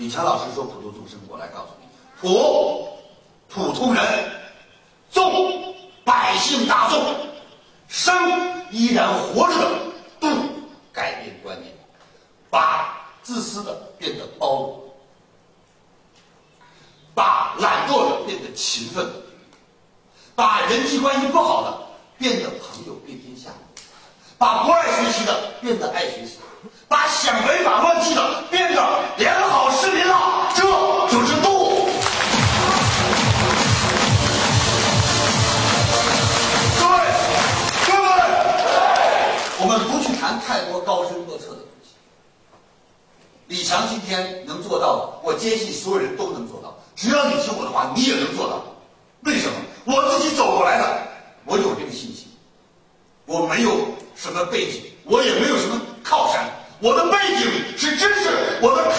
李强老师说普度众生，我来告诉你，普，普通人，众，百姓大众，生依然活着的度，改变观念，把自私的变得包容，把懒惰的变得勤奋，把人际关系不好的变得朋友遍天下，把不爱学习的变得爱学习，我们不去谈太多高深莫测的东西。李强今天能做到的，我坚信所有人都能做到。只要你听我的话，你也能做到。为什么？我自己走过来的，我有这个信心。我没有什么背景，我也没有什么靠山，我的背景是知识，我的